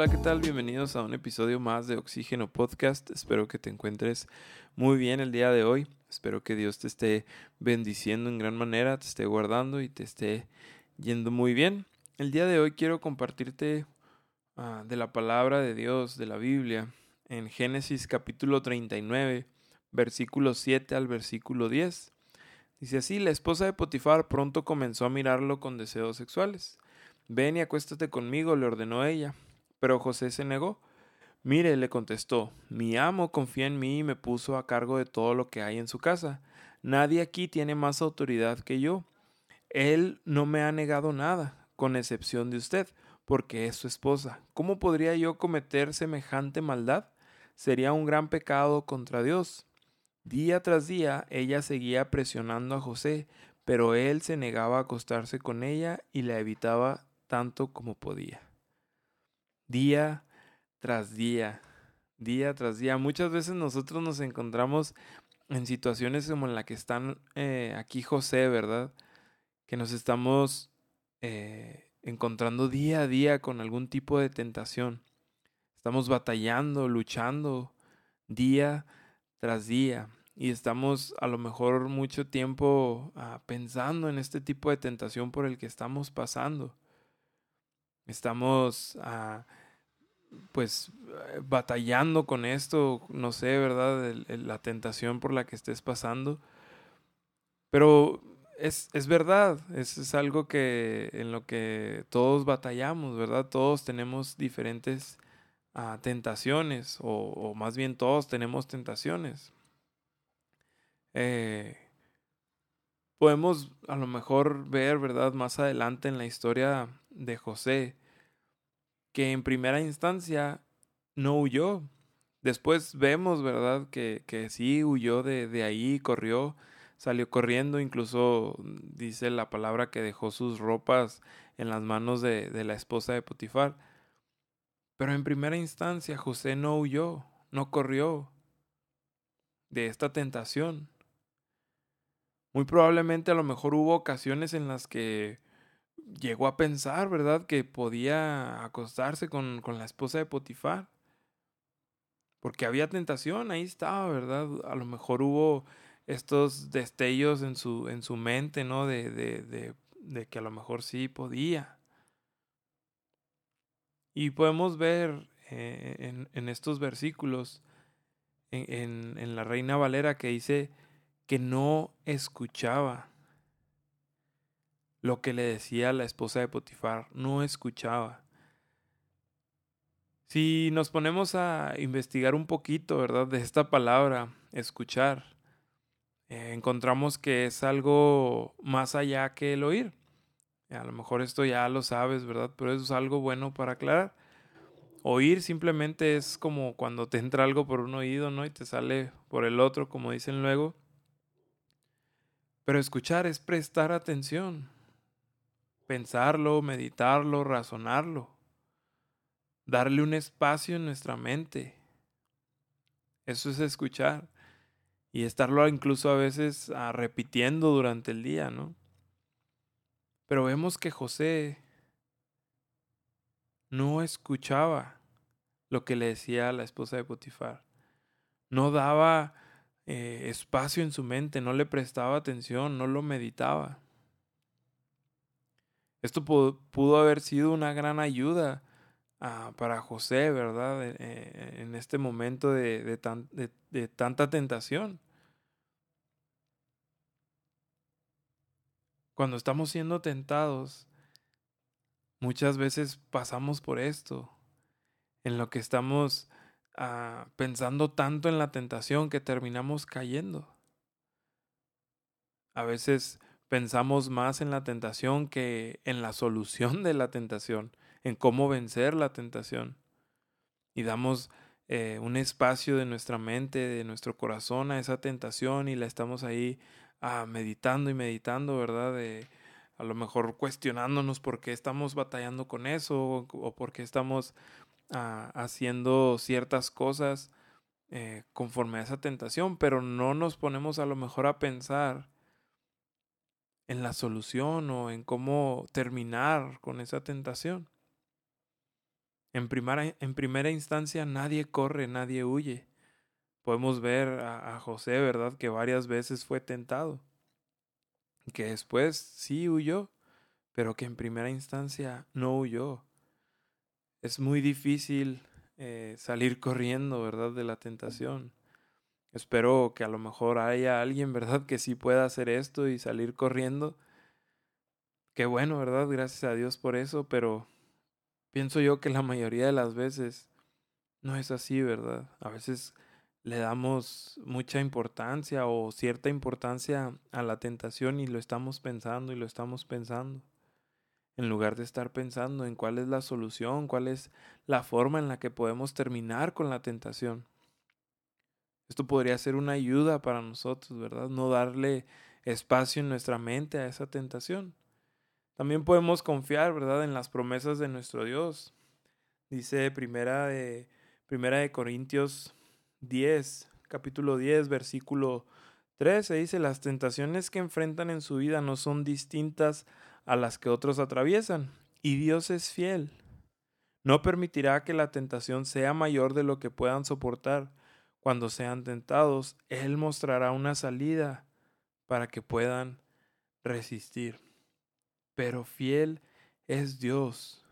Hola, ¿qué tal? Bienvenidos a un episodio más de Oxígeno Podcast. Espero que te encuentres muy bien el día de hoy. Espero que Dios te esté bendiciendo en gran manera, te esté guardando y te esté yendo muy bien. El día de hoy quiero compartirte ah, de la palabra de Dios, de la Biblia, en Génesis capítulo 39, versículo 7 al versículo 10. Dice así, la esposa de Potifar pronto comenzó a mirarlo con deseos sexuales. Ven y acuéstate conmigo, le ordenó ella. Pero José se negó. Mire, le contestó, mi amo confía en mí y me puso a cargo de todo lo que hay en su casa. Nadie aquí tiene más autoridad que yo. Él no me ha negado nada, con excepción de usted, porque es su esposa. ¿Cómo podría yo cometer semejante maldad? Sería un gran pecado contra Dios. Día tras día ella seguía presionando a José, pero él se negaba a acostarse con ella y la evitaba tanto como podía día tras día, día tras día. Muchas veces nosotros nos encontramos en situaciones como en la que están eh, aquí José, ¿verdad? Que nos estamos eh, encontrando día a día con algún tipo de tentación. Estamos batallando, luchando día tras día. Y estamos a lo mejor mucho tiempo ah, pensando en este tipo de tentación por el que estamos pasando. Estamos ah, pues eh, batallando con esto, no sé, ¿verdad? la tentación por la que estés pasando. Pero es, es verdad, es, algo que en lo que todos batallamos, ¿verdad? Todos tenemos diferentes ah, tentaciones, o, más bien todos tenemos tentaciones. Eh, podemos a lo mejor ver, ¿verdad? Más adelante en la historia de José, que en primera instancia no huyó. Después vemos, ¿verdad? Que, que sí huyó de, de ahí, corrió, salió corriendo, incluso dice la palabra que dejó sus ropas en las manos de, de la esposa de Potifar. Pero en primera instancia José no huyó, no corrió de esta tentación. Muy probablemente a lo mejor hubo ocasiones en las que llegó a pensar, ¿verdad?, que podía acostarse con, con la esposa de Potifar. Porque había tentación, ahí estaba, ¿verdad? A lo mejor hubo estos destellos en su, en su mente, ¿no? De, de, de, que a lo mejor sí podía. Y podemos ver eh, en, en, estos versículos, en, en la Reina Valera, que dice que no escuchaba lo que le decía la esposa de Potifar, no escuchaba. Si nos ponemos a investigar un poquito, ¿verdad? De esta palabra, escuchar, eh, encontramos que es algo más allá que el oír. A lo mejor esto ya lo sabes, ¿verdad? Pero eso es algo bueno para aclarar. Oír simplemente es como cuando te entra algo por un oído, ¿no? Y te sale por el otro, como dicen luego. Pero escuchar es prestar atención pensarlo, meditarlo, razonarlo, darle un espacio en nuestra mente. Eso es escuchar y estarlo incluso a veces ah, repitiendo durante el día, ¿no? Pero vemos que José no escuchaba lo que le decía a la esposa de Potifar. No daba eh, espacio en su mente, no le prestaba atención, no lo meditaba. Esto pudo, haber sido una gran ayuda ah, para José, ¿verdad? E, e, en este momento de, tanta tentación. Cuando estamos siendo tentados, muchas veces pasamos por esto, en lo que estamos ah, pensando tanto en la tentación que terminamos cayendo. A veces pensamos más en la tentación que en la solución de la tentación, en cómo vencer la tentación. Y damos eh, un espacio de nuestra mente, de nuestro corazón a esa tentación y la estamos ahí ah, meditando y meditando, ¿verdad? De, a lo mejor cuestionándonos por qué estamos batallando con eso o, por qué estamos ah, haciendo ciertas cosas eh, conforme a esa tentación, pero no nos ponemos a lo mejor a pensar en la solución o en cómo terminar con esa tentación. En primera, en primera instancia nadie corre, nadie huye. Podemos ver a, José, ¿verdad? Que varias veces fue tentado. Que después sí huyó, pero que en primera instancia no huyó. Es muy difícil eh, salir corriendo, ¿verdad? De la tentación. Espero que a lo mejor haya alguien, ¿verdad? Que sí pueda hacer esto y salir corriendo. Qué bueno, ¿verdad? Gracias a Dios por eso, pero pienso yo que la mayoría de las veces no es así, ¿verdad? A veces le damos mucha importancia o cierta importancia a la tentación y lo estamos pensando y lo estamos pensando, en lugar de estar pensando en cuál es la solución, cuál es la forma en la que podemos terminar con la tentación. Esto podría ser una ayuda para nosotros, ¿verdad? No darle espacio en nuestra mente a esa tentación. También podemos confiar, ¿verdad?, en las promesas de nuestro Dios. Dice primera de, primera de Corintios 10, capítulo 10, versículo 13, dice, las tentaciones que enfrentan en su vida no son distintas a las que otros atraviesan, y Dios es fiel. No permitirá que la tentación sea mayor de lo que puedan soportar. Cuando sean tentados, Él mostrará una salida para que puedan resistir. Pero fiel es Dios.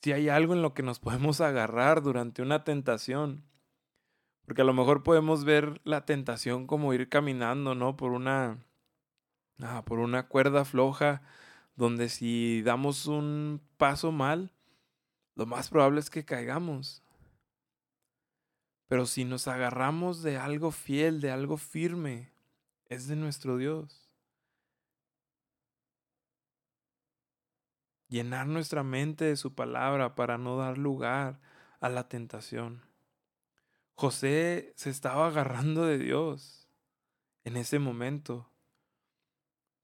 Si hay algo en lo que nos podemos agarrar durante una tentación, porque a lo mejor podemos ver la tentación como ir caminando, ¿no? Por una, ah, por una cuerda floja, donde si damos un paso mal, lo más probable es que caigamos. Pero si nos agarramos de algo fiel, de algo firme, es de nuestro Dios. llenar nuestra mente de su palabra para no dar lugar a la tentación. José se estaba agarrando de Dios en ese momento.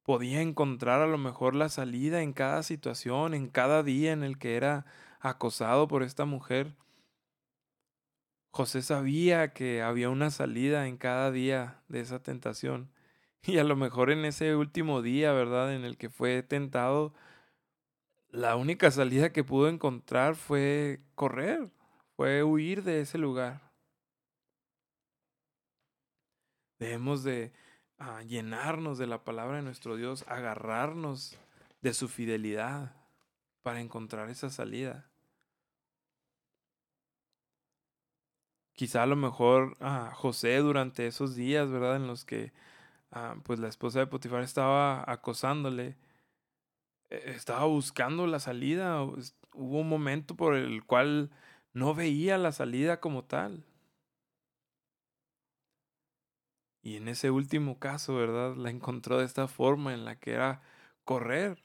Podía encontrar a lo mejor la salida en cada situación, en cada día en el que era acosado por esta mujer. José sabía que había una salida en cada día de esa tentación. Y a lo mejor en ese último día, ¿verdad? En el que fue tentado, la única salida que pudo encontrar fue correr, fue huir de ese lugar. Debemos de ah, llenarnos de la palabra de nuestro Dios, agarrarnos de su fidelidad para encontrar esa salida. Quizá a lo mejor ah, José durante esos días, ¿verdad? En los que ah, pues la esposa de Potifar estaba acosándole, e-, estaba buscando la salida. Hubo un momento por el cual no veía la salida como tal. Y en ese último caso, ¿verdad? La encontró de esta forma en la que era correr.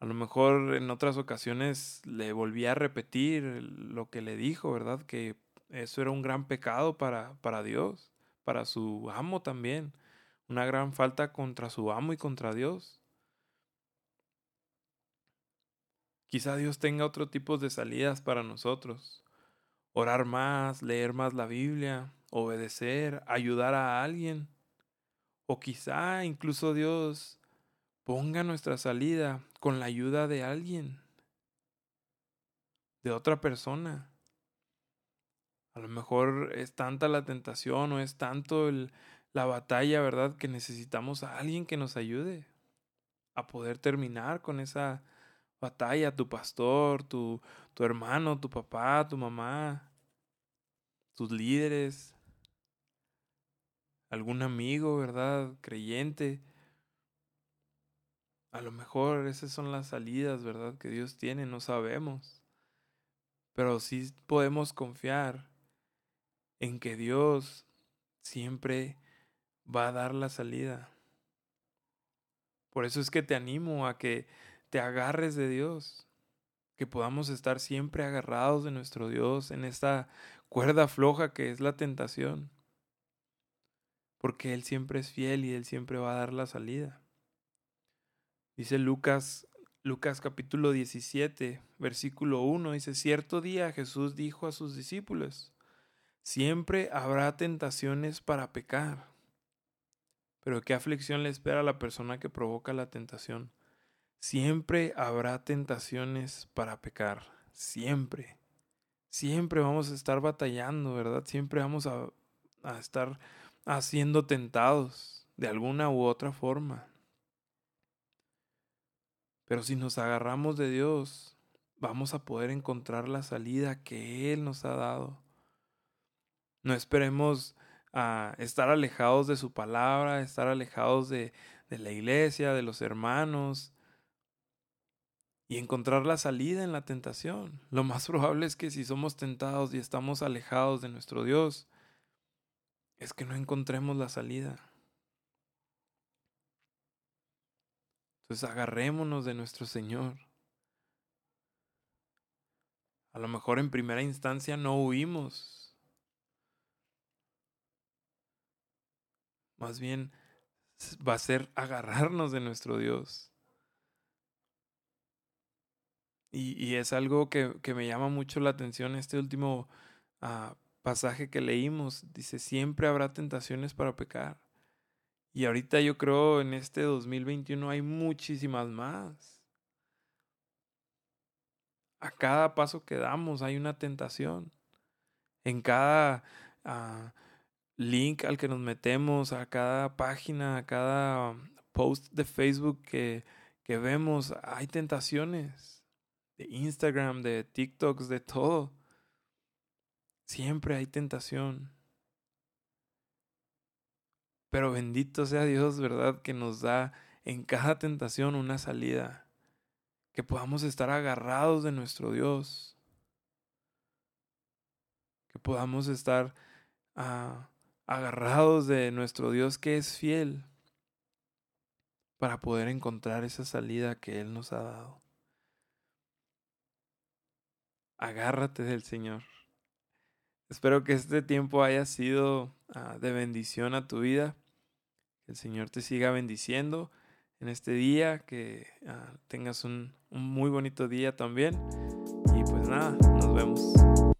A lo mejor en otras ocasiones le volvía a repetir lo que le dijo, ¿verdad? Que eso era un gran pecado para, para Dios, para su amo también. Una gran falta contra su amo y contra Dios. Quizá Dios tenga otro tipo de salidas para nosotros. Orar más, leer más la Biblia, obedecer, ayudar a alguien. O quizá incluso Dios ponga nuestra salida con la ayuda de alguien, de otra persona. A lo mejor es tanta la tentación o es tanto la batalla, ¿verdad? Que necesitamos a alguien que nos ayude a poder terminar con esa batalla, tu pastor, tu, tu hermano, tu papá, tu mamá, tus líderes, algún amigo, ¿verdad? Creyente. A lo mejor esas son las salidas, ¿verdad? Que Dios tiene, no sabemos. Pero sí podemos confiar en que Dios siempre va a dar la salida. Por eso es que te animo a que te agarres de Dios, que podamos estar siempre agarrados de nuestro Dios en esta cuerda floja que es la tentación, porque Él siempre es fiel y Él siempre va a dar la salida. Dice Lucas, Lucas capítulo 17, versículo 1, dice, cierto día Jesús dijo a sus discípulos, siempre habrá tentaciones para pecar, pero qué aflicción le espera a la persona que provoca la tentación Siempre habrá tentaciones para pecar, siempre. Siempre vamos a estar batallando, ¿verdad? Siempre vamos a, estar haciendo tentados de alguna u otra forma. Pero si nos agarramos de Dios, vamos a poder encontrar la salida que Él nos ha dado. No esperemos a estar alejados de su palabra, estar alejados de, de la iglesia, de los hermanos, y encontrar la salida en la tentación. Lo más probable es que si somos tentados y estamos alejados de nuestro Dios, es que no encontremos la salida. Entonces agarrémonos de nuestro Señor. A lo mejor en primera instancia no huimos. Más bien va a ser agarrarnos de nuestro Dios. Y, es algo que, me llama mucho la atención este último ah, pasaje que leímos. Dice, siempre habrá tentaciones para pecar. Y ahorita yo creo en este 2021 hay muchísimas más. A cada paso que damos hay una tentación. En cada ah, link al que nos metemos, a cada página, a cada post de Facebook que, que vemos, hay tentaciones de Instagram, de TikToks, de todo. Siempre hay tentación. Pero bendito sea Dios, ¿verdad? Que nos da en cada tentación una salida. Que podamos estar agarrados de nuestro Dios. Que podamos estar ah, agarrados de nuestro Dios que es fiel. Para poder encontrar esa salida que Él nos ha dado agárrate del Señor. Espero que este tiempo haya sido ah, de bendición a tu vida. Que el Señor te siga bendiciendo en este día, que ah, tengas un, un muy bonito día también. Y pues nada, nos vemos.